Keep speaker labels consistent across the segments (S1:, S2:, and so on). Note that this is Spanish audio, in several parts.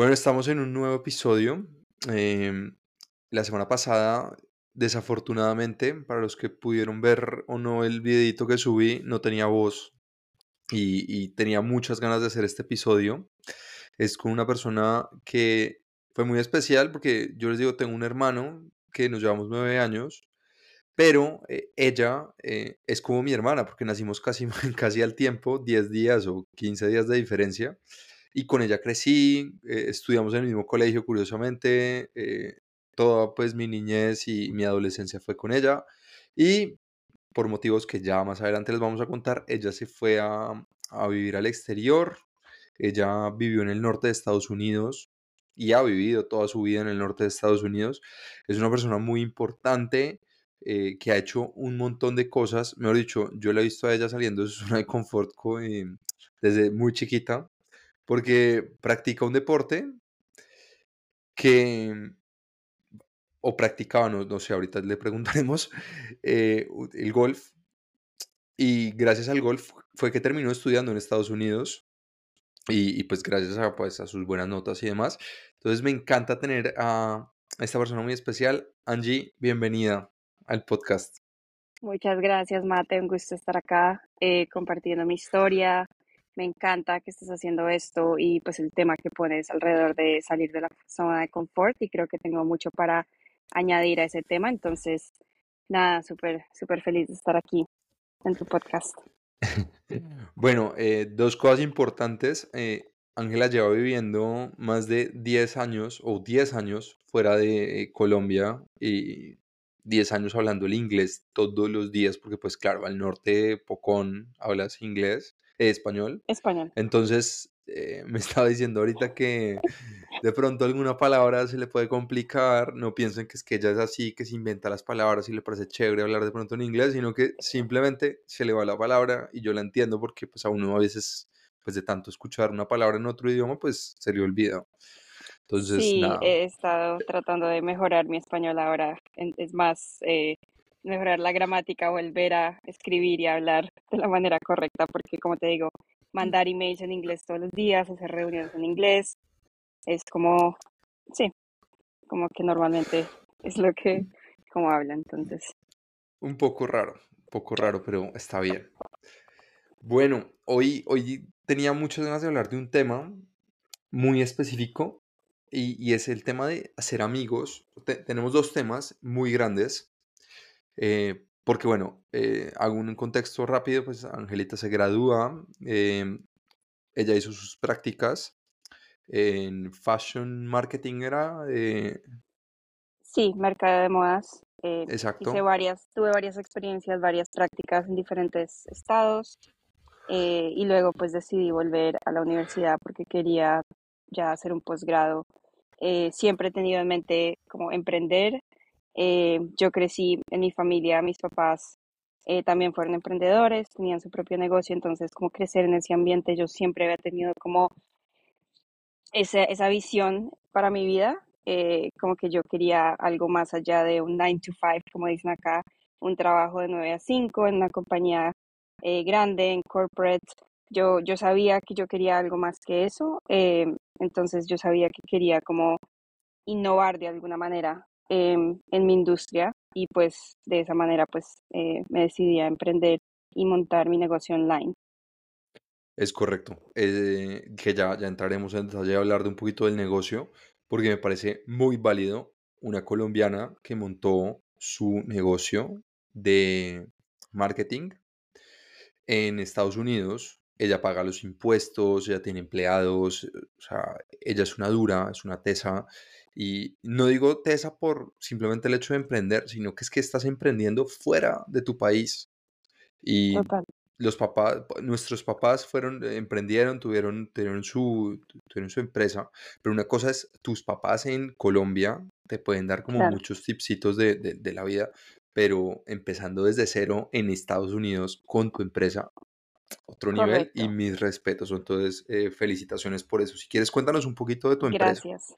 S1: Bueno, estamos en un nuevo episodio. Em, la semana pasada, desafortunadamente, para los que pudieron ver o no el videito que subí, no tenía voz y, tenía muchas ganas de hacer este episodio. Es con una persona que fue muy especial porque yo les digo, tengo un hermano que nos llevamos nueve años, pero eh, ella eh, es como mi hermana porque nacimos casi, casi al tiempo, 10 días o 15 días de diferencia y con ella crecí, eh, estudiamos en el mismo colegio, curiosamente, eh, toda pues mi niñez y mi adolescencia fue con ella y por motivos que ya más adelante les vamos a contar, ella se fue a, a vivir al exterior, ella vivió en el norte de Estados Unidos y ha vivido toda su vida en el norte de Estados Unidos, es una persona muy importante. eh, que ha hecho un montón de cosas, mejor dicho, yo la he visto a ella saliendo de su zona de confort co- eh, desde muy chiquita, porque practica un deporte que, o practicaba, no, no sé, ahorita le preguntaremos, eh, el golf, y gracias al golf fue que terminó estudiando en Estados Unidos, y, y pues gracias a, pues, a sus buenas notas y demás. Entonces me encanta tener a esta persona muy especial. Angie, bienvenida al podcast.
S2: Muchas gracias, Mate. Un gusto estar acá eh, compartiendo mi historia. Me encanta que estés haciendo esto y pues el tema que pones alrededor de salir de la zona de confort y creo que tengo mucho para añadir a ese tema. Entonces, nada, súper, súper feliz de estar aquí en tu podcast.
S1: Bueno, eh, dos cosas importantes. eh, Ángela lleva viviendo más de 10 años o 10 años fuera de eh, Colombia y 10 años hablando el inglés todos los días, porque pues claro, al norte Pocón hablas inglés, eh, español.
S2: Español.
S1: Entonces, eh, me estaba diciendo ahorita que de pronto alguna palabra se le puede complicar, no piensen que es que ella es así, que se inventa las palabras y le parece chévere hablar de pronto en inglés, sino que simplemente se le va la palabra y yo la entiendo porque pues a uno a veces, pues de tanto escuchar una palabra en otro idioma, pues se le olvida. Entonces,
S2: Sí,
S1: nada,
S2: he estado tratando de mejorar mi español ahora. Es más, eh, mejorar la gramática, volver a escribir y hablar de la manera correcta, porque como te digo, mandar emails en inglés todos los días, hacer reuniones en inglés, es como, sí, como que normalmente es lo que, como habla. Entonces,
S1: un poco raro, un poco raro, pero está bien. Bueno, hoy, hoy tenía muchas ganas de hablar de un tema muy específico y, y es el tema de hacer amigos. Te- tenemos dos temas muy grandes, eh, porque bueno, eh, hago un contexto rápido, pues Angelita se gradúa, em, ella hizo sus prácticas en fashion marketing, era, eh,
S2: sí, mercado de modas. eh, hice
S1: exacto,
S2: varias, tuve varias experiencias, varias prácticas en diferentes estados. y luego pues decidí volver a la universidad porque quería ya hacer un posgrado. Siempre he tenido en mente como emprender. Eh, yo crecí en mi familia, mis papás eh, también fueron emprendedores, tenían su propio negocio, entonces como crecer en ese ambiente, yo siempre había tenido como esa, esa visión para mi vida, eh, como que yo quería algo más allá de un 9 to 5, como dicen acá, un trabajo de 9 a 5 en una compañía grande, en corporate. Yo, yo sabía que yo quería algo más que eso, entonces yo sabía que quería como innovar de alguna manera em, en mi industria y pues de esa manera pues eh, me decidí a emprender y montar mi negocio online.
S1: es correcto. eh, que ya, ya entraremos en detalle a hablar de un poquito del negocio, porque me parece muy válido una colombiana que montó su negocio de marketing en Estados Unidos, ella paga los impuestos, ella tiene empleados, eh, o sea, ella es una dura, es una tesa. Y no digo tesa por simplemente el hecho de emprender, sino que es que estás emprendiendo fuera de tu país. Y
S2: Total.
S1: los papás, nuestros papás fueron, eh, emprendieron, tuvieron, tuvieron su, tuvieron su empresa, pero una cosa es tus papás en Colombia te pueden dar como
S2: Claro,
S1: muchos tipsitos de, de, de la vida, pero empezando desde cero en Estados Unidos con tu empresa, otro nivel y
S2: correcto.
S1: mis respetos. Entonces, eh, felicitaciones por eso. Si quieres, cuéntanos un poquito de tu empresa.
S2: Gracias.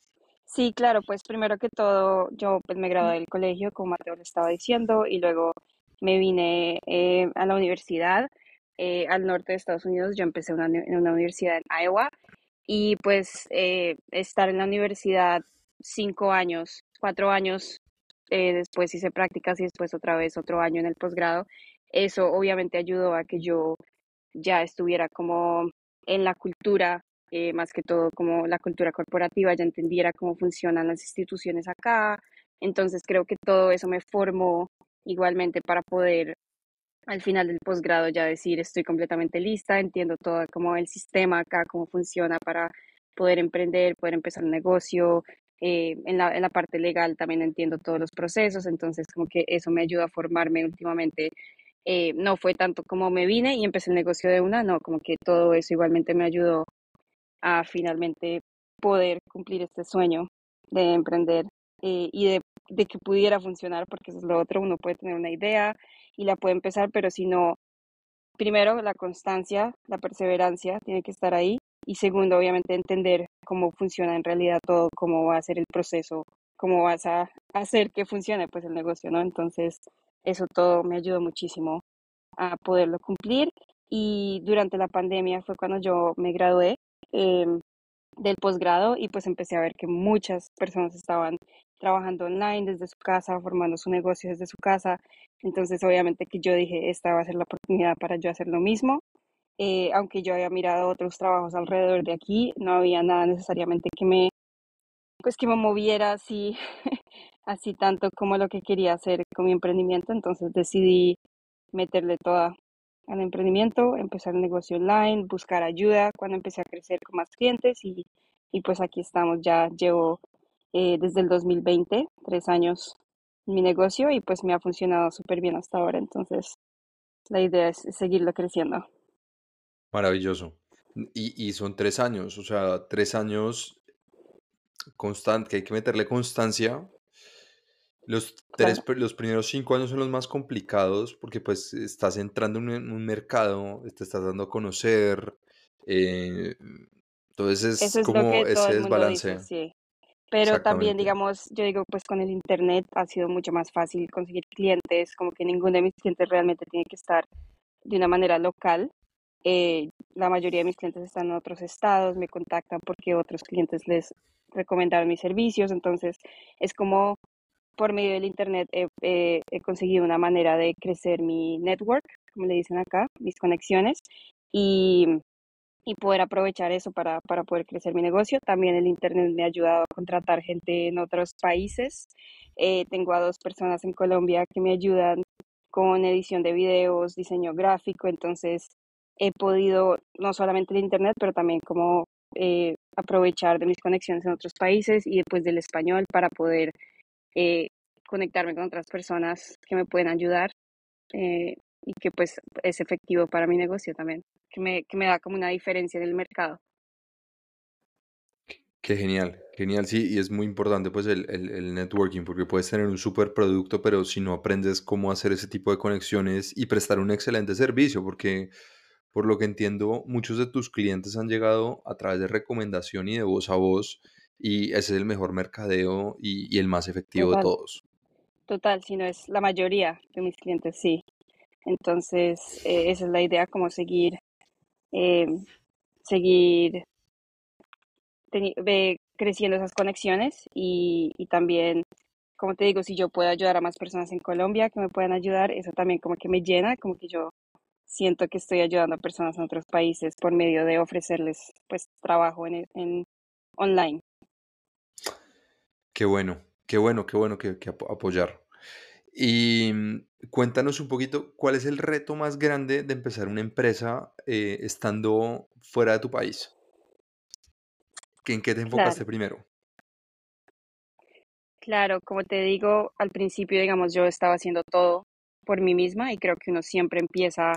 S2: Sí, claro, pues primero que todo, yo pues me gradué del colegio, como Mateo le estaba diciendo, y luego me vine eh, a la universidad eh, al norte de Estados Unidos. Yo empecé una en una universidad en Iowa y pues eh, estar en la universidad cinco años, cuatro años, después hice prácticas y después otra vez otro año en el posgrado. Eso obviamente ayudó a que yo ya estuviera como en la cultura, eh, más que todo como la cultura corporativa, ya entendiera cómo funcionan las instituciones acá. Entonces creo que todo eso me formó igualmente para poder al final del posgrado ya decir estoy completamente lista, entiendo todo como el sistema acá, cómo funciona para poder emprender, poder empezar un negocio. Eh, en, la, en la parte legal también entiendo todos los procesos, entonces como que eso me ayuda a formarme últimamente. Eh, no fue tanto como me vine y empecé el negocio de una, no, como que todo eso igualmente me ayudó a finalmente poder cumplir este sueño de emprender eh, y de, de que pudiera funcionar, porque eso es lo otro, uno puede tener una idea, y la puede empezar, pero si no, primero la constancia, la perseverancia tiene que estar ahí y segundo, obviamente, entender cómo funciona en realidad todo, cómo va a ser el proceso, cómo vas a hacer que funcione pues el negocio, ¿no? Entonces, eso todo me ayudó muchísimo a poderlo cumplir y durante la pandemia fue cuando yo me gradué eh, del posgrado y pues empecé a ver que muchas personas estaban trabajando online desde su casa, formando su negocio desde su casa. Entonces, obviamente que yo dije, esta va a ser la oportunidad para yo hacer lo mismo. Eh, aunque yo había mirado otros trabajos alrededor de aquí, no había nada necesariamente que me, pues que me moviera así, así tanto como lo que quería hacer con mi emprendimiento. Entonces decidí meterle toda al emprendimiento, empezar el negocio online, buscar ayuda cuando empecé a crecer con más clientes y, y pues aquí estamos, ya llevo eh, desde el 2020, tres años mi negocio y pues me ha funcionado súper bien hasta ahora. Entonces, la idea es seguirlo creciendo.
S1: Maravilloso. Y, y son tres años, o sea, tres años constante, que hay que meterle constancia. Los, tres, los primeros cinco años son los más complicados porque pues estás entrando en un, mercado, te estás dando a conocer, eh, entonces es
S2: es
S1: como ese
S2: mundo dice,
S1: desbalance,
S2: sí. Pero también, digamos, yo digo, pues con el internet ha sido mucho más fácil conseguir clientes, como que ninguno de mis clientes realmente tiene que estar de una manera local. Eh, la mayoría de mis clientes están en otros estados, me contactan porque otros clientes les recomendaron mis servicios, entonces es como por medio del internet he, he- conseguido una manera de crecer mi network, como le dicen acá, mis conexiones, y, y poder aprovechar eso para, para poder crecer mi negocio. También el internet me ha ayudado a contratar gente en otros países. Eh, tengo a dos personas en Colombia que me ayudan con edición de videos, diseño gráfico, entonces he podido no solamente el internet, pero también como eh, aprovechar de mis conexiones en otros países y después del español para poder eh, conectarme con otras personas que me pueden ayudar eh, y que pues es efectivo para mi negocio también, que me, que me da como una diferencia en el mercado.
S1: Qué genial, genial, sí, y es muy importante pues el, el- el networking porque puedes tener un super producto, pero si no aprendes cómo hacer ese tipo de conexiones y prestar un excelente servicio, porque por lo que entiendo, muchos de tus clientes han llegado a través de recomendación y de voz a voz, y ese es el mejor mercadeo y, y el más efectivo de todos.
S2: Total, si no es la mayoría de mis clientes, sí. Entonces, eh, esa es la idea, como seguir, eh, seguir creciendo esas conexiones y, y también, como te digo, si yo puedo ayudar a más personas en Colombia que me puedan ayudar, eso también como que me llena, como que yo siento que estoy ayudando a personas en otros países por medio de ofrecerles pues trabajo en, en online.
S1: Qué bueno, qué bueno, qué bueno que, que apo- apoyar. Y mm, cuéntanos un poquito, ¿cuál es el reto más grande de empezar una empresa eh, estando fuera de tu país? ¿En qué te
S2: Claro,
S1: enfocaste primero?
S2: claro, como te digo, al principio, digamos, yo estaba haciendo todo por mí misma y creo que uno siempre empieza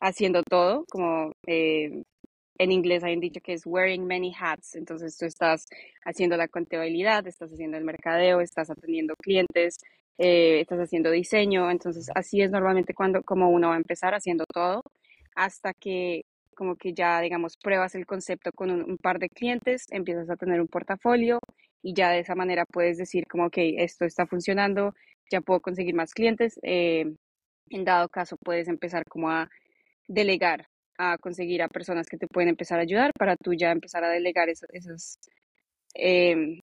S2: haciendo todo, como eh, en inglés hay un dicho que es wearing many hats, entonces tú estás haciendo la contabilidad, estás haciendo el mercadeo, estás atendiendo clientes, eh, estás haciendo diseño, entonces así es normalmente cuando como uno va a empezar haciendo todo hasta que como que ya digamos pruebas el concepto con un, un par de clientes, empiezas a tener un portafolio y ya de esa manera puedes decir como ok, esto está funcionando, ya puedo conseguir más clientes, eh, en dado caso puedes empezar como a delegar a conseguir a personas que te pueden empezar a ayudar para tú ya empezar a delegar esas, esas, em,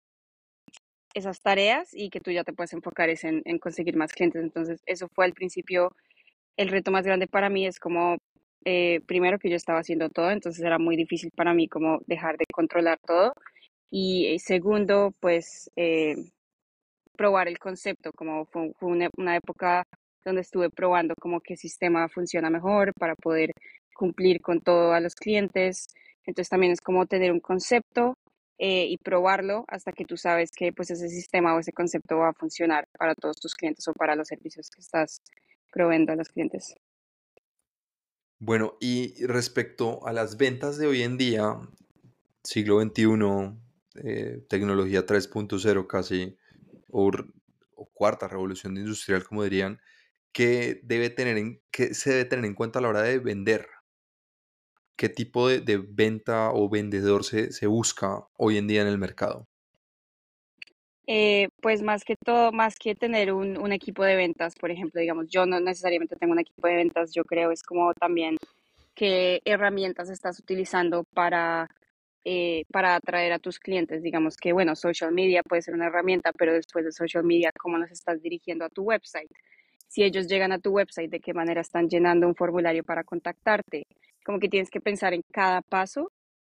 S2: esas tareas y que tú ya te puedes enfocar en, en conseguir más clientes. Entonces, eso fue al principio el reto más grande para mí, es como, eh, primero que yo estaba haciendo todo, entonces era muy difícil para mí como dejar de controlar todo. Y eh, segundo, pues eh, probar el concepto, como fue, una, una, época donde estuve probando como qué sistema funciona mejor para poder cumplir con todo a los clientes. Entonces también es como tener un concepto eh, y probarlo hasta que tú sabes que pues ese sistema o ese concepto va a funcionar para todos tus clientes o para los servicios que estás proveyendo a los clientes.
S1: Bueno, y respecto a las ventas de hoy en día, siglo XXI, eh, tecnología 3.0 casi, o, cuarta revolución industrial, como dirían, ¿qué, debe tener en, ¿qué se debe tener en cuenta a la hora de vender? ¿Qué tipo de, venta o vendedor se, se, busca hoy en día en el mercado?
S2: Eh, pues más que todo, más que tener un, un, equipo de ventas, por ejemplo, digamos, yo no necesariamente tengo un equipo de ventas, yo creo es como también qué herramientas estás utilizando para, eh, para atraer a tus clientes. Digamos que, bueno, social media puede ser una herramienta, pero después de social media, ¿cómo los estás dirigiendo a tu website? Si ellos llegan a tu website, ¿de qué manera están llenando un formulario para contactarte? Como que tienes que pensar en cada paso.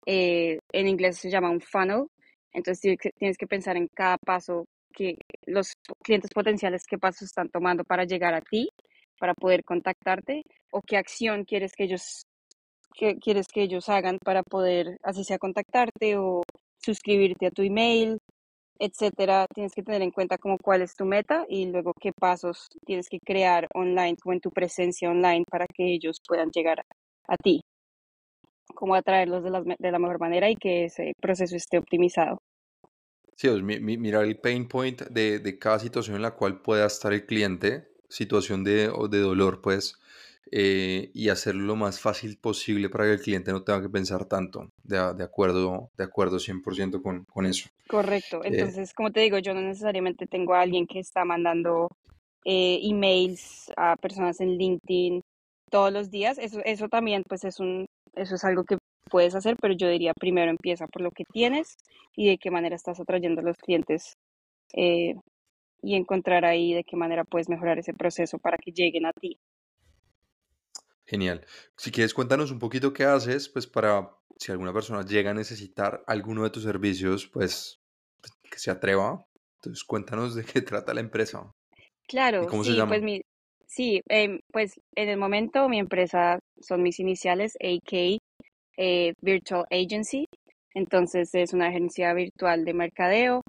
S2: Eh, en inglés se llama un funnel. Entonces tienes que pensar en cada paso que los clientes potenciales qué pasos están tomando para llegar a ti, para poder contactarte o qué acción quieres que ellos que quieres que ellos hagan para poder así sea contactarte o suscribirte a tu email, etcétera. Tienes que tener en cuenta como cuál es tu meta y luego qué pasos tienes que crear online, como en tu presencia online para que ellos puedan llegar a ti, cómo atraerlos de la, de la mejor manera y que ese proceso esté optimizado.
S1: Sí, pues, mirar el pain point de, de, cada situación en la cual pueda estar el cliente, situación de, de dolor, pues, eh, y hacerlo lo más fácil posible para que el cliente no tenga que pensar tanto, de, de acuerdo, de acuerdo 100% con, con eso.
S2: Correcto, eh, entonces, como te digo, yo no necesariamente tengo a alguien que está mandando eh, emails a personas en LinkedIn todos los días, eso, eso también pues es un, eso es algo que puedes hacer, pero yo diría primero empieza por lo que tienes y de qué manera estás atrayendo a los clientes eh, y encontrar ahí de qué manera puedes mejorar ese proceso para que lleguen a ti.
S1: Genial. Si quieres, cuéntanos un poquito qué haces, pues para si alguna persona llega a necesitar alguno de tus servicios, pues que se atreva. Entonces, cuéntanos de qué trata la empresa.
S2: Claro,
S1: cómo
S2: sí,
S1: se llama?
S2: pues mi, Sí, em, pues en el momento mi empresa son mis iniciales, AK eh, Virtual Agency. Entonces es una agencia virtual de mercadeo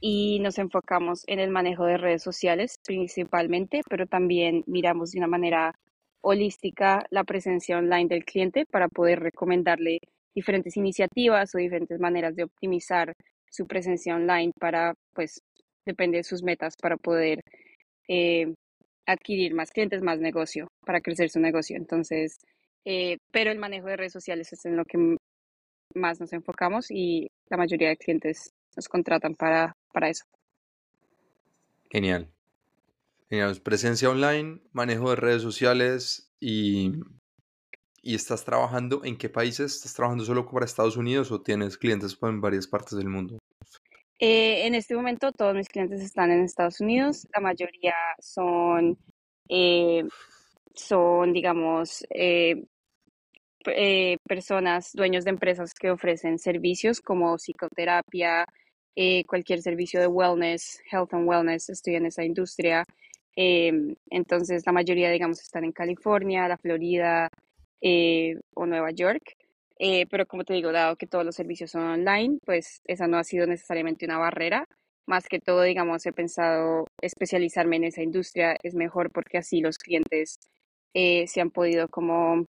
S2: y nos enfocamos en el manejo de redes sociales principalmente, pero también miramos de una manera holística la presencia online del cliente para poder recomendarle diferentes iniciativas o diferentes maneras de optimizar su presencia online para, pues, depende de sus metas para poder eh, adquirir más clientes, más negocio, para crecer su negocio. Entonces, eh, pero el manejo de redes sociales es en lo que más nos enfocamos y la mayoría de clientes nos contratan para, para eso.
S1: Genial. Genial. Presencia online, manejo de redes sociales y, y estás trabajando en qué países? ¿Estás trabajando solo para Estados Unidos o tienes clientes en varias partes del mundo?
S2: Eh, en este momento todos mis clientes están en Estados Unidos, la mayoría son, eh, son digamos, eh, personas, dueños de empresas que ofrecen servicios como psicoterapia, cualquier servicio de wellness, health and wellness, estoy en esa industria. entonces la mayoría, digamos, están en California, la Florida o Nueva York. Eh, pero como te digo, dado que todos los servicios son online, pues esa no ha sido necesariamente una barrera. Más que todo, digamos, he pensado especializarme en esa industria. Es mejor porque así los clientes eh, se han podido como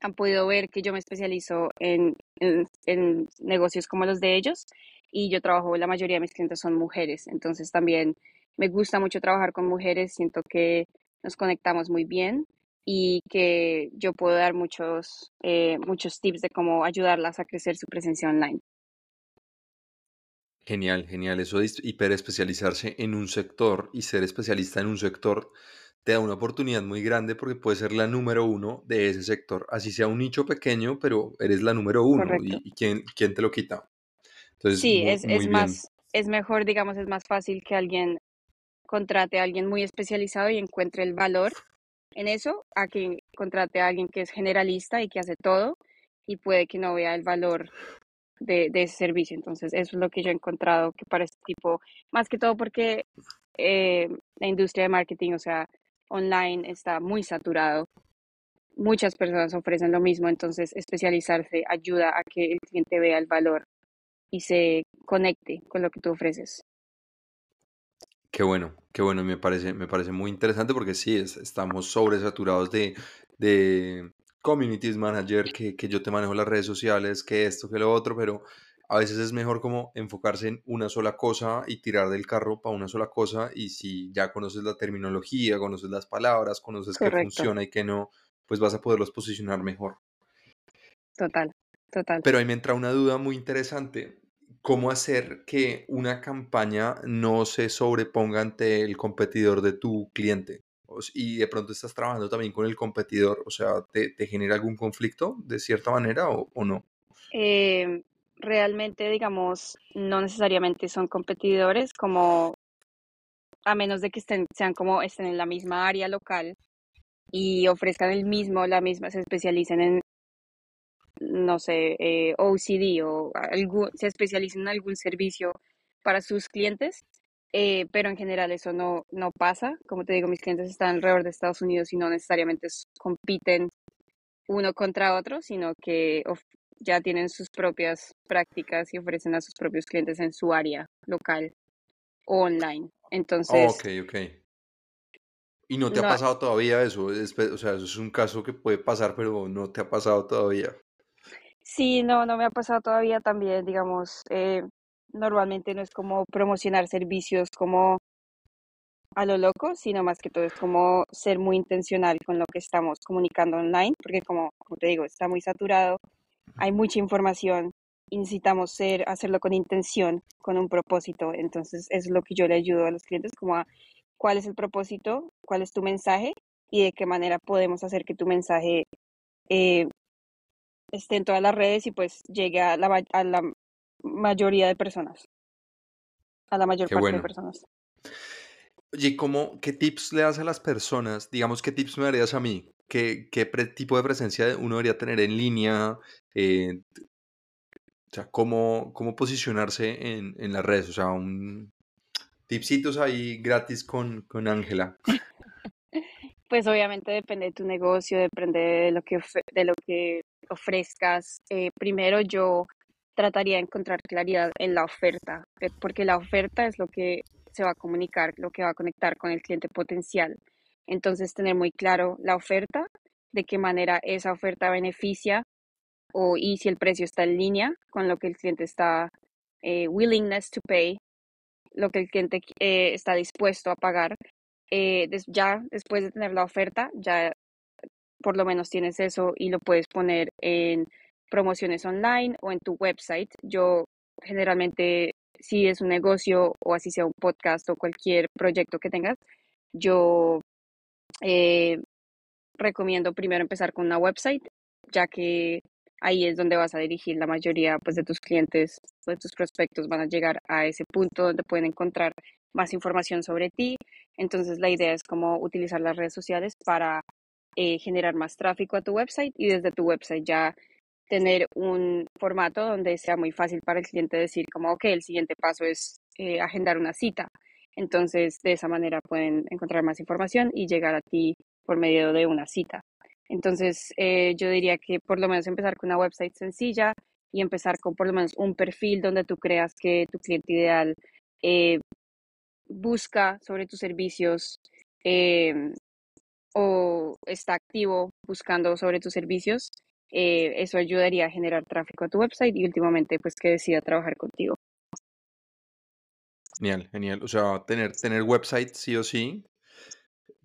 S2: han podido ver que yo me especializo en, en, en, negocios como los de ellos y yo trabajo, la mayoría de mis clientes son mujeres, entonces también me gusta mucho trabajar con mujeres, siento que nos conectamos muy bien y que yo puedo dar muchos, eh, muchos tips de cómo ayudarlas a crecer su presencia online.
S1: Genial, genial. Eso de hiperespecializarse en un sector y ser especialista en un sector te da una oportunidad muy grande porque puedes ser la número uno de ese sector. Así sea un nicho pequeño, pero eres la número uno.
S2: Correcto.
S1: ¿Y, y quién, quién te lo quita? Entonces,
S2: Sí,
S1: muy,
S2: es,
S1: muy
S2: es más, es mejor, digamos, es más fácil que alguien contrate a alguien muy especializado y encuentre el valor en eso, a que contrate a alguien que es generalista y que hace todo y puede que no vea el valor de, de ese servicio. Entonces, eso es lo que yo he encontrado que para este tipo, más que todo porque eh, la industria de marketing, o sea, online está muy saturado. Muchas personas ofrecen lo mismo, entonces especializarse ayuda a que el cliente vea el valor y se conecte con lo que tú ofreces.
S1: Qué bueno, qué bueno, me parece, me parece muy interesante porque sí, es- estamos sobresaturados de, de communities manager, que, que yo te manejo las redes sociales, que esto, que lo otro, pero a veces es mejor como enfocarse en una sola cosa y tirar del carro para una sola cosa y si ya conoces la terminología, conoces las palabras, conoces qué funciona y qué no, pues vas a poderlos posicionar mejor.
S2: total, total.
S1: Pero ahí me entra una duda muy interesante. ¿Cómo hacer que una campaña no se sobreponga ante el competidor de tu cliente? Y de pronto estás trabajando también con el competidor, o sea, ¿te, genera algún conflicto de cierta manera o, no?
S2: Eh, realmente, digamos, no necesariamente son competidores, como a menos de que estén, sean como estén en la misma área local y ofrezcan el mismo, la misma, se especialicen en, no sé, eh, OCD o algún, se especialicen en algún servicio para sus clientes, eh, pero en general eso no, no pasa. Como te digo, mis clientes están alrededor de Estados Unidos y no necesariamente compiten uno contra otro, sino que ya tienen sus propias prácticas y ofrecen a sus propios clientes en su área local o online. Entonces,
S1: Ok, ok. ¿Y no te ha pasado todavía eso? O sea, eso es un caso que puede pasar, pero no te ha pasado todavía.
S2: Sí, no, no me ha pasado todavía también, digamos, eh, normalmente no es como promocionar servicios como a lo loco, sino más que todo es como ser muy intencional con lo que estamos comunicando online, porque como, como te digo, está muy saturado, hay mucha información y necesitamos ser, hacerlo con intención, con un propósito. Entonces, eso es lo que yo le ayudo a los clientes, como a cuál es el propósito, cuál es tu mensaje y de qué manera podemos hacer que tu mensaje eh, esté en todas las redes y pues llegue a la, a la mayoría de personas, a la mayor
S1: Qué
S2: parte de personas.
S1: Oye, ¿cómo, qué tips le das a las personas? Digamos, ¿qué tips me darías a mí? ¿Qué, qué pre- tipo de presencia uno debería tener en línea? Eh, o sea, ¿cómo, cómo posicionarse en, en las redes? O sea, un tipsitos ahí gratis con con Ángela.
S2: Pues obviamente depende de tu negocio, depende de lo que, de lo que ofrezcas. Eh, primero yo trataría de encontrar claridad en la oferta, eh, porque la oferta es lo que se va a comunicar, lo que va a conectar con el cliente potencial. Entonces, tener muy claro la oferta, de qué manera esa oferta beneficia o y si el precio está en línea con lo que el cliente está eh, willingness to pay, lo que el cliente está dispuesto a pagar. Ya después de tener la oferta, ya por lo menos tienes eso y lo puedes poner en promociones online o en tu website. Yo generalmente, si es un negocio o así sea un podcast o cualquier proyecto que tengas, yo eh, recomiendo primero empezar con una website, ya que ahí es donde vas a dirigir la mayoría pues, de tus clientes, de tus prospectos van a llegar a ese punto donde pueden encontrar más información sobre ti. Entonces la idea es como utilizar las redes sociales para eh, generar más tráfico a tu website y desde tu website ya tener un formato donde sea muy fácil para el cliente decir como, ok, el siguiente paso es eh, agendar una cita. Entonces, de esa manera pueden encontrar más información y llegar a ti por medio de una cita. Entonces, eh, yo diría que por lo menos empezar con una website sencilla y empezar con por lo menos un perfil donde tú creas que tu cliente ideal busca sobre tus servicios eh, o está activo buscando sobre tus servicios. Eh, eso ayudaría a generar tráfico a tu website y últimamente pues que decida trabajar contigo.
S1: Genial, genial. O sea, tener, tener website sí o sí,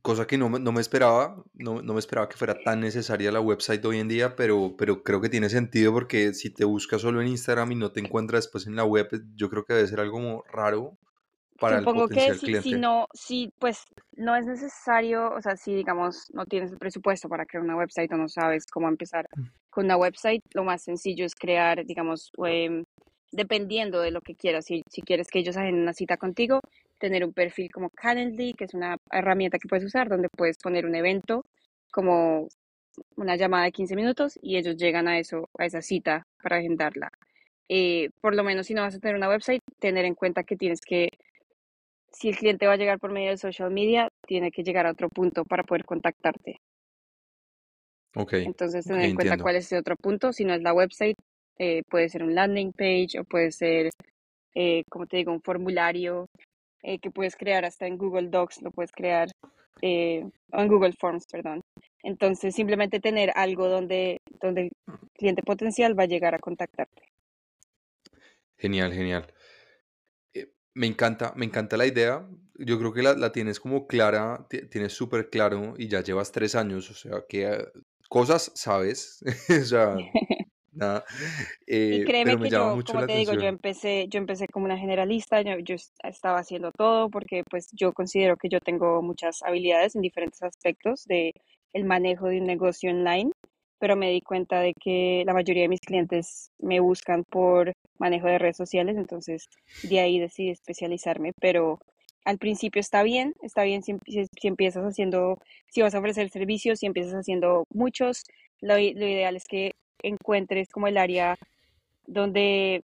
S1: cosa que no, no me esperaba, no, no me esperaba que fuera tan necesaria la website hoy en día, pero, pero creo que tiene sentido porque si te buscas solo en Instagram y no te encuentras después en la web, yo creo que debe ser algo como raro para el
S2: Supongo que si, no, si pues no es necesario, o sea, si digamos no tienes el presupuesto para crear una website o no sabes cómo empezar con una website, lo más sencillo es crear, digamos, em, dependiendo de lo que quieras. Si, si quieres que ellos hagan una cita contigo, tener un perfil como Calendly, que es una herramienta que puedes usar donde puedes poner un evento como una llamada de 15 minutos y ellos llegan a eso, a esa cita para agendarla. Eh, por lo menos si no vas a tener una website, tener en cuenta que tienes que, si el cliente va a llegar por medio de social media, tiene que llegar a otro punto para poder contactarte.
S1: Ok,
S2: Entonces, tener en cuenta
S1: entiendo.
S2: cuál es ese otro punto. Si no es la website, eh, puede ser un landing page o puede ser, eh, como te digo, un formulario eh, que puedes crear hasta en Google Docs, lo puedes crear, eh, o en Google Forms, perdón. Entonces, simplemente tener algo donde, donde el cliente potencial va a llegar a contactarte.
S1: Genial, genial. Me encanta, me encanta la idea. Yo creo que la, la tienes como clara, ti- tienes súper claro y ya llevas tres años, o sea, que eh, cosas sabes, o sea, nada,
S2: Y
S1: eh,
S2: créeme
S1: pero me
S2: que
S1: llama
S2: yo,
S1: mucho
S2: como
S1: la
S2: te digo, yo empecé, yo empecé como una generalista, yo, yo es- estaba haciendo todo porque pues yo considero que yo tengo muchas habilidades en diferentes aspectos de el manejo de un negocio online, pero me di cuenta de que la mayoría de mis clientes me buscan por manejo de redes sociales, entonces de ahí decidí especializarme, pero al principio está bien, está bien si, si- si empiezas haciendo, si vas a ofrecer servicios, si empiezas haciendo muchos, lo, lo ideal es que encuentres como el área donde,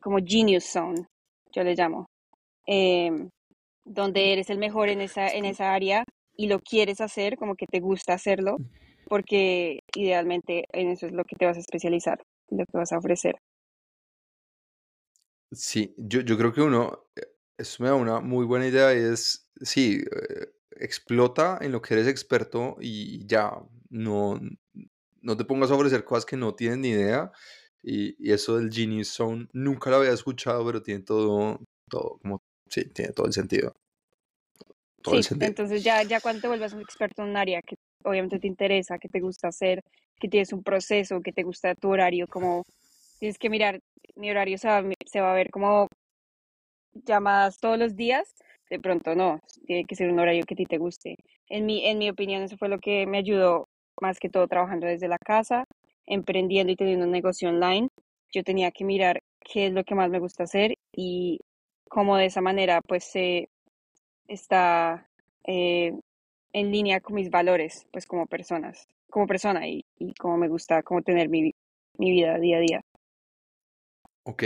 S2: como Genius Zone, yo le llamo, em, donde eres el mejor en esa, en esa área y lo quieres hacer, como que te gusta hacerlo, porque idealmente en eso es lo que te vas a especializar, lo que vas a ofrecer.
S1: Sí, yo, yo creo que uno, eh, eso me da una muy buena idea, es, sí, eh, explota en lo que eres experto y ya, no, no te pongas a ofrecer cosas que no tienes ni idea. Y, y eso del Genius Zone, nunca lo había escuchado, pero tiene todo, todo, como, sí, tiene todo el sentido, todo el
S2: Sí,
S1: sentido.
S2: entonces ya, ya cuando te vuelvas un experto en un área que obviamente te interesa, que te gusta hacer, que tienes un proceso, que te gusta tu horario, como tienes que mirar, mi horario se va, se va a ver como llamadas todos los días, de pronto no, tiene que ser un horario que a ti te guste. En mi, en mi opinión, eso fue lo que me ayudó más que todo trabajando desde la casa, emprendiendo y teniendo un negocio online. Yo tenía que mirar qué es lo que más me gusta hacer y cómo de esa manera pues se está eh, en línea con mis valores, pues como personas, como persona y, y cómo me gusta como tener mi, mi vida día a día.
S1: Ok,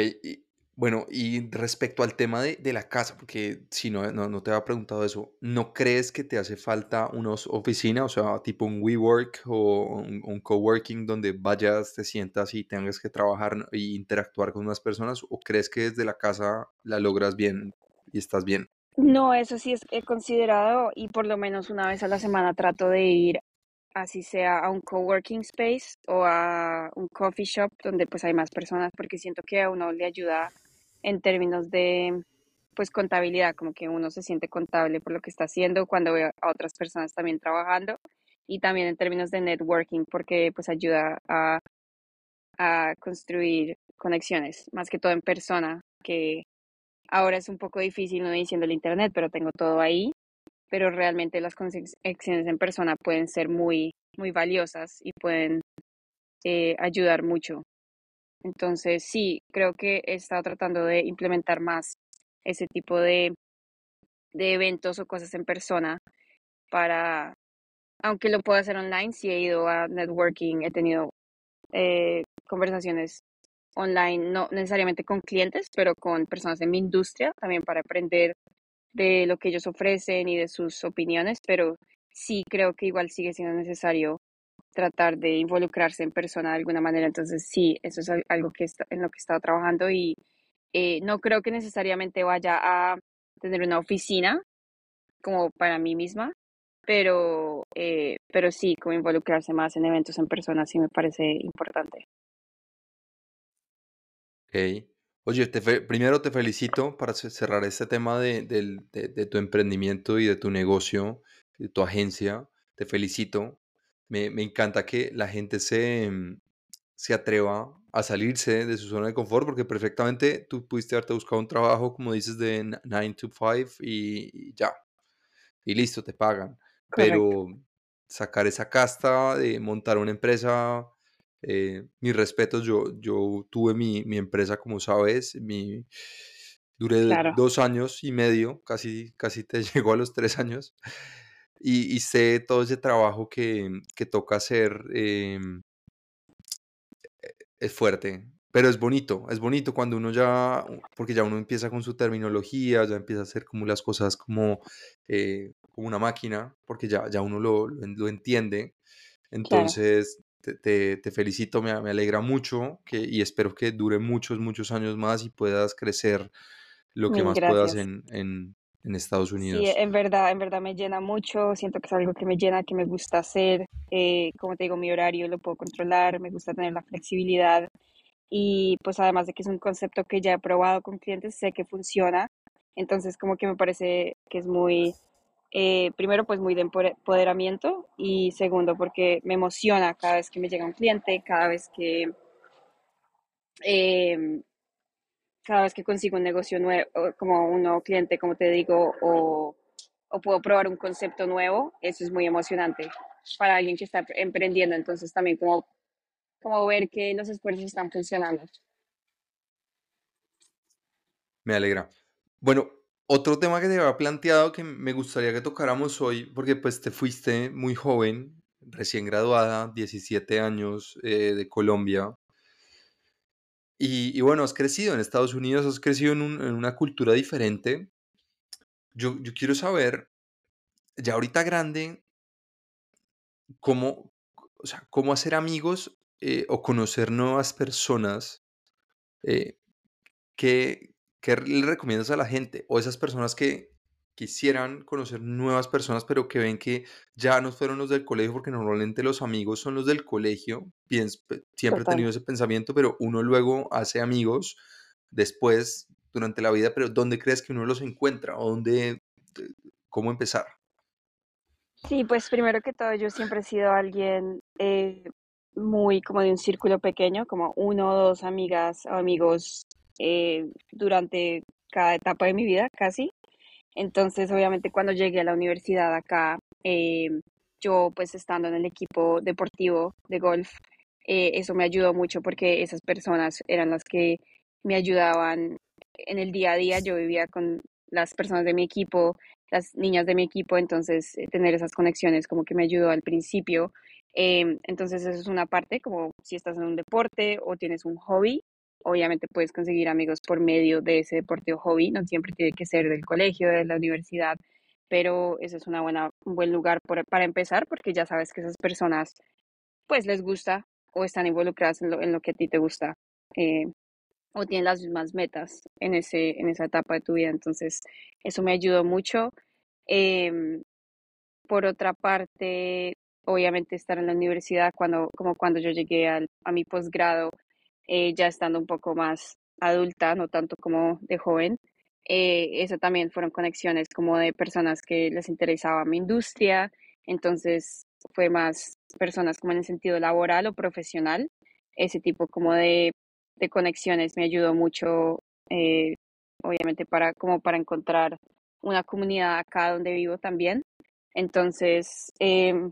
S1: bueno, y respecto al tema de, de la casa, porque si no, no, no te había preguntado eso, ¿no crees que te hace falta una oficina, o sea, tipo un WeWork o un, un coworking donde vayas, te sientas y tengas que trabajar y interactuar con unas personas? ¿O crees que desde la casa la logras bien y estás bien?
S2: No, eso sí es he considerado y por lo menos una vez a la semana trato de ir, así sea a un coworking space o a un coffee shop donde pues hay más personas, porque siento que a uno le ayuda en términos de pues contabilidad, como que uno se siente contable por lo que está haciendo cuando ve a otras personas también trabajando y también en términos de networking, porque pues ayuda a, a construir conexiones, más que todo en persona, que Ahora es un poco difícil, no diciendo el internet, pero tengo todo ahí. Pero realmente las conexiones en persona pueden ser muy, muy valiosas y pueden eh, ayudar mucho. Entonces, sí, creo que he estado tratando de implementar más ese tipo de, de eventos o cosas en persona para, aunque lo puedo hacer online, sí he ido a networking, he tenido eh, conversaciones online, no necesariamente con clientes, pero con personas en mi industria, también para aprender de lo que ellos ofrecen y de sus opiniones, pero sí creo que igual sigue siendo necesario tratar de involucrarse en persona de alguna manera. Entonces, sí, eso es al- algo que está, en lo que he estado trabajando y eh, no creo que necesariamente vaya a tener una oficina como para mí misma, pero, eh, pero sí, como involucrarse más en eventos en persona sí me parece importante.
S1: Ok. Oye, te primero te felicito para ce- cerrar este tema de, del- de- de tu emprendimiento y de tu negocio, de tu agencia. Te felicito. Me, me encanta que la gente se, mm, se atreva a salirse de su zona de confort, porque perfectamente tú pudiste haberte buscado un trabajo, como dices, de 9 to 5 y, y ya, y listo, te pagan.
S2: correcto,
S1: Pero sacar esa casta de montar una empresa, eh, mis respetos, yo, yo tuve mi, mi empresa, como sabes, mi, duré
S2: claro,
S1: dos años y medio, casi, casi te llegó a los tres años, y, y sé todo ese trabajo que, que toca hacer. em, es fuerte, pero es bonito, es bonito cuando uno ya, porque ya uno empieza con su terminología, ya empieza a hacer como las cosas como, eh, como una máquina, porque ya, ya uno lo, lo en- lo entiende. Entonces, te, te- te felicito, me, me alegra mucho que, y espero que dure muchos, muchos años más y puedas crecer lo que
S2: Mil
S1: más puedas en, en, en Estados
S2: Sí,
S1: Unidos.
S2: en verdad, en verdad me llena mucho, siento que es algo que me llena, que me gusta hacer, eh, como te digo, mi horario lo puedo controlar, me gusta tener la flexibilidad y pues además de que es un concepto que ya he probado con clientes, sé que funciona, entonces como que me parece que es muy, eh, primero pues muy de empoder- empoderamiento y segundo porque me emociona cada vez que me llega un cliente, cada vez que, em, cada vez que consigo un negocio nuevo, como un nuevo cliente, como te digo, o, o puedo probar un concepto nuevo, eso es muy emocionante para alguien que está emprendiendo, entonces también como, como ver que los esfuerzos están funcionando.
S1: Me alegra. Bueno, otro tema que te había planteado que me gustaría que tocáramos hoy, porque pues te fuiste muy joven, recién graduada, 17 años eh, de Colombia, y, bueno, has crecido en Estados Unidos, has crecido en, un- en una cultura diferente. Yo, yo quiero saber, ya ahorita grande, cómo, o sea, cómo hacer amigos eh, o conocer nuevas personas eh, ¿Qué, qué le recomiendas a la gente? O esas personas que quisieran conocer nuevas personas, pero que ven que ya no fueron los del colegio, porque normalmente los amigos son los del colegio. Siempre he
S2: Total.
S1: tenido ese pensamiento, pero uno luego hace amigos después, durante la vida, pero ¿dónde crees que uno los encuentra? ¿O dónde, eh, cómo empezar?
S2: Sí, pues primero que todo, yo siempre he sido alguien eh, muy como de un círculo pequeño, como uno o dos amigas o amigos eh, durante cada etapa de mi vida, casi. Entonces, obviamente, cuando llegué a la universidad acá, eh, yo pues estando en el equipo deportivo de golf, eh, eso me ayudó mucho porque esas personas eran las que me ayudaban en el día a día. Yo vivía con las personas de mi equipo, las niñas de mi equipo, entonces tener esas conexiones como que me ayudó al principio. Eh, entonces, eso es una parte, como si estás en un deporte o tienes un hobby, Obviamente puedes conseguir amigos por medio de ese deporte o hobby, no siempre tiene que ser del colegio, de la universidad, pero eso es una buena, un buen lugar para empezar porque ya sabes que esas personas pues les gusta o están involucradas en lo, en lo que a ti te gusta eh, o tienen las mismas metas en, ese, en esa etapa de tu vida. Entonces, eso me ayudó mucho. Em, por otra parte, obviamente estar en la universidad, cuando, como cuando yo llegué al, a mi posgrado, eh, ya estando un poco más adulta, no tanto como de joven, eh, eso también fueron conexiones como de personas que les interesaba mi industria, entonces fue más personas como en el sentido laboral o profesional, ese tipo como de, de conexiones me ayudó mucho, eh, obviamente para, como para encontrar una comunidad acá donde vivo también entonces, em,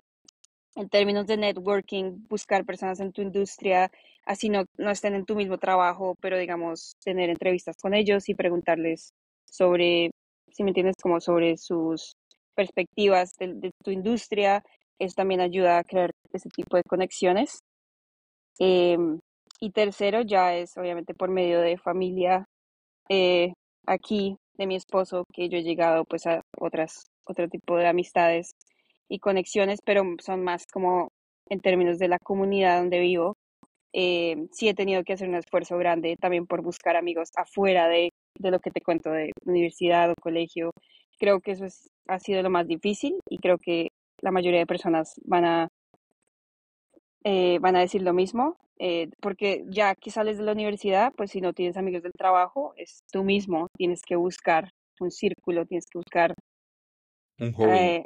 S2: en términos de networking, buscar personas en tu industria, así no, no estén en tu mismo trabajo, pero digamos, tener entrevistas con ellos y preguntarles sobre, si me entiendes, como sobre sus perspectivas de, de tu industria, eso también ayuda a crear ese tipo de conexiones. Em, y tercero, ya es obviamente por medio de familia eh, aquí de mi esposo que yo he llegado pues a otras, otro tipo de amistades y conexiones, pero son más como en términos de la comunidad donde vivo. Eh, sí he tenido que hacer un esfuerzo grande también por buscar amigos afuera de, de lo que te cuento de universidad o colegio. Creo que eso es, ha sido lo más difícil y creo que la mayoría de personas van a eh, van a decir lo mismo, eh, porque ya que sales de la universidad, pues si no tienes amigos del trabajo, es tú mismo, tienes que buscar un círculo, tienes que buscar
S1: Un hobby.
S2: eh,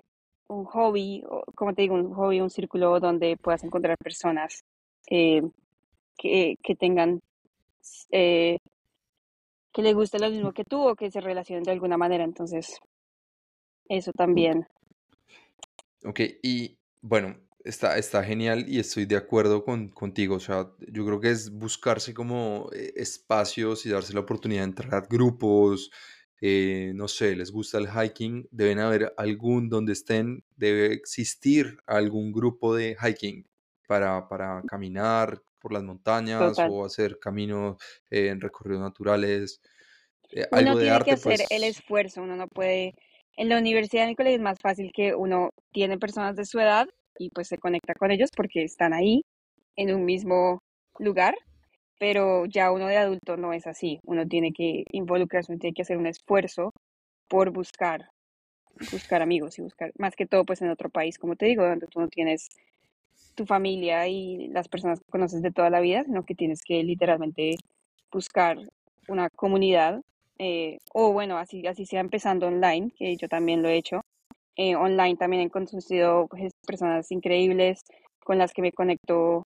S2: un hobby, o, como te digo, un hobby, un círculo donde puedas encontrar personas. Eh, que, que tengan, eh, que les guste lo mismo que tú o que se relacionen de alguna manera. Entonces, eso también.
S1: Ok, y bueno, está, está genial y estoy de acuerdo con, contigo. O sea, yo creo que es buscarse como eh, espacios y darse la oportunidad de entrar a grupos. Eh, no sé, les gusta el hiking, deben haber algún donde estén, debe existir algún grupo de hiking para, para caminar por las montañas
S2: Total.
S1: o hacer caminos eh, en recorridos naturales. eh,
S2: Uno
S1: algo de
S2: tiene que hacer el
S1: pues
S2: esfuerzo, uno no puede, en la universidad, en el colegio es más fácil que uno tiene personas de su edad y pues se conecta con ellos porque están ahí en un mismo lugar, pero ya uno de adulto no es así, uno tiene que involucrarse, uno tiene que hacer un esfuerzo por buscar, buscar amigos y buscar, más que todo pues en otro país, como te digo, donde tú no tienes tu familia y las personas que conoces de toda la vida, sino que tienes que literalmente buscar una comunidad, eh, o bueno, así, así sea empezando online, que yo también lo he hecho. Eh, online también he conocido pues, personas increíbles con las que me conecto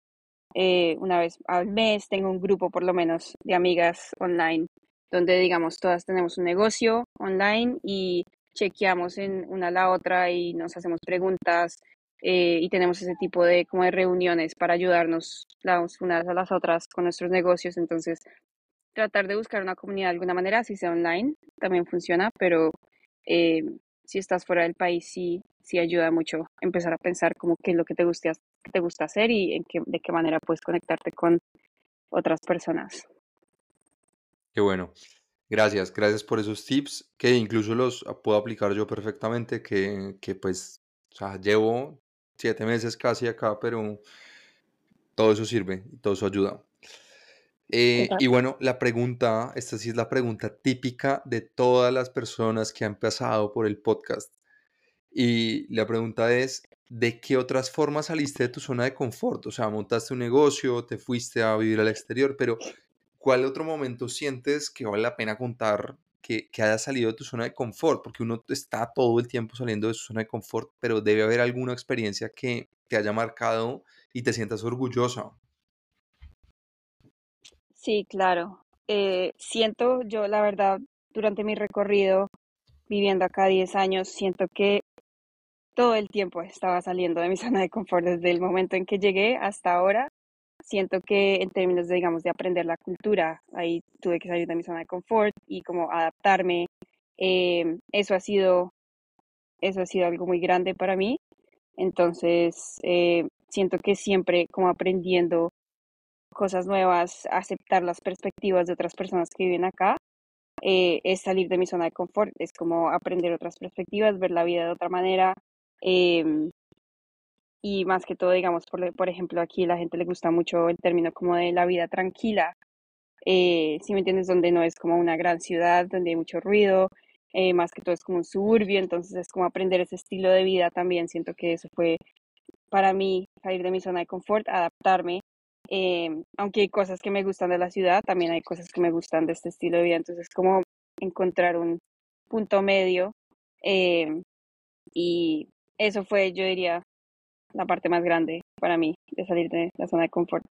S2: eh, una vez al mes. Tengo un grupo por lo menos de amigas online donde digamos todas tenemos un negocio online y chequeamos en una a la otra y nos hacemos preguntas eh, y tenemos ese tipo de como de reuniones para ayudarnos las unas a las otras con nuestros negocios. Entonces, tratar de buscar una comunidad de alguna manera, si sea online, también funciona, pero eh, si estás fuera del país, sí, sí ayuda mucho empezar a pensar como qué es lo que te gusta, te gusta hacer y en qué, de qué manera puedes conectarte con otras personas.
S1: qué bueno. Gracias, gracias por esos tips que incluso los puedo aplicar yo perfectamente, que, que pues, o sea, llevo siete meses casi acá, pero todo eso sirve y todo eso ayuda. Eh, y bueno, la pregunta, esta sí es la pregunta típica de todas las personas que han pasado por el podcast. Y la pregunta es, ¿de qué otras formas saliste de tu zona de confort? O sea, montaste un negocio, te fuiste a vivir al exterior, pero ¿cuál otro momento sientes que vale la pena contar que, que haya salido de tu zona de confort? Porque uno está todo el tiempo saliendo de su zona de confort, pero debe haber alguna experiencia que te haya marcado y te sientas orgullosa.
S2: Sí, claro. Eh, siento yo, la verdad, durante mi recorrido viviendo acá 10 años, siento que todo el tiempo estaba saliendo de mi zona de confort desde el momento en que llegué hasta ahora. Siento que en términos de, digamos, de aprender la cultura, ahí tuve que salir de mi zona de confort y como adaptarme. Eh, eso ha sido, eso ha sido algo muy grande para mí. Entonces, eh, siento que siempre como aprendiendo cosas nuevas, aceptar las perspectivas de otras personas que viven acá, eh, es salir de mi zona de confort, es como aprender otras perspectivas, ver la vida de otra manera. em, y más que todo, digamos, por, por ejemplo, aquí a la gente le gusta mucho el término como de la vida tranquila, eh, si me entiendes, donde no es como una gran ciudad, donde hay mucho ruido, eh, más que todo es como un suburbio, entonces es como aprender ese estilo de vida también, siento que eso fue para mí salir de mi zona de confort, adaptarme, eh, aunque hay cosas que me gustan de la ciudad, también hay cosas que me gustan de este estilo de vida, entonces es como encontrar un punto medio eh, y eso fue, yo diría, la parte más grande para mí de salir de la zona de confort,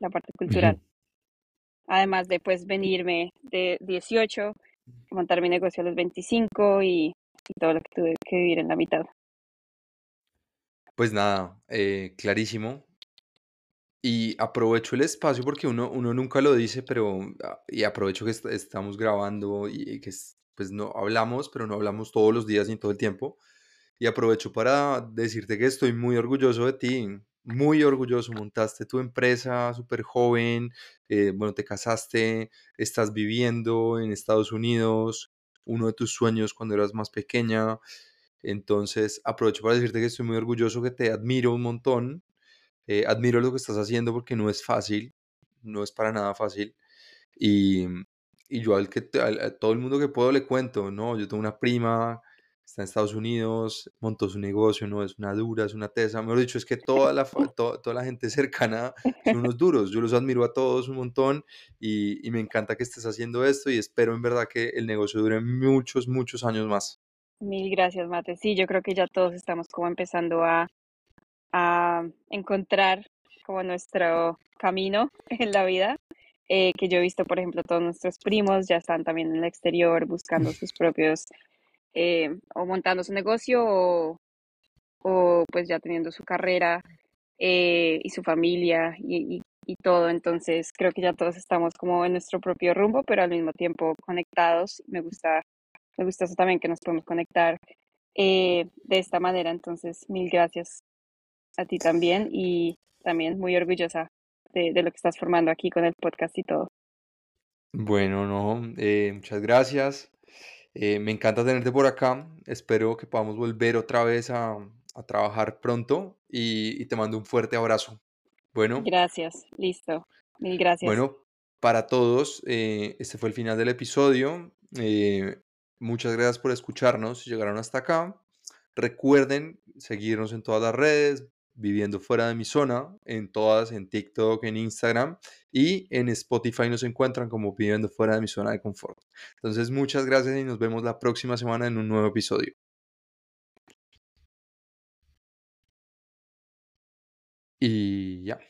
S2: la parte cultural. Además de pues venirme de 18, montar mi negocio a los 25 y, y todo lo que tuve que vivir en la mitad.
S1: Pues nada, eh, clarísimo. Y aprovecho el espacio porque uno, uno nunca lo dice, pero ah, y aprovecho que est- estamos grabando y que es- pues no hablamos, pero no hablamos todos los días ni todo el tiempo. Y aprovecho para decirte que estoy muy orgulloso de ti, muy orgulloso. Montaste tu empresa súper joven, eh, bueno, te casaste, estás viviendo en Estados Unidos, uno de tus sueños cuando eras más pequeña. Entonces, aprovecho para decirte que estoy muy orgulloso, que te admiro un montón. Eh, admiro lo que estás haciendo porque no es fácil, no es para nada fácil. Y, y yo al que al- a todo el mundo que puedo le cuento, ¿no? Yo tengo una prima, está en Estados Unidos, montó su negocio, no es una dura, es una tesa. Mejor dicho, es que toda la, to- toda la gente cercana son unos duros. Yo los admiro a todos un montón y, y me encanta que estés haciendo esto y espero en verdad que el negocio dure muchos, muchos años más.
S2: Mil gracias, Mate. Sí, yo creo que ya todos estamos como empezando a, a encontrar como nuestro camino en la vida, eh, que yo he visto, por ejemplo, todos nuestros primos ya están también en el exterior buscando sus propios, eh, o montando su negocio o, o pues ya teniendo su carrera eh, y su familia y, y, y todo. Entonces creo que ya todos estamos como en nuestro propio rumbo, pero al mismo tiempo conectados. Me gusta, me gusta eso también que nos podemos conectar eh, de esta manera. Entonces, mil gracias a ti también y también muy orgullosa de, de lo que estás formando aquí con el podcast y todo.
S1: Bueno, no, eh, muchas gracias. Eh, me encanta tenerte por acá. Espero que podamos volver otra vez a, a trabajar pronto y, y te mando un fuerte abrazo. Bueno,
S2: Gracias, listo. Mil gracias.
S1: bueno, para todos, eh, este fue el final del episodio. Eh, muchas gracias por escucharnos si llegaron hasta acá. Recuerden seguirnos en todas las redes, viviendo fuera de mi zona, en todas, en TikTok, en Instagram y en Spotify nos encuentran como viviendo fuera de mi zona de confort. Entonces, muchas gracias y nos vemos la próxima semana en un nuevo episodio. Y ya.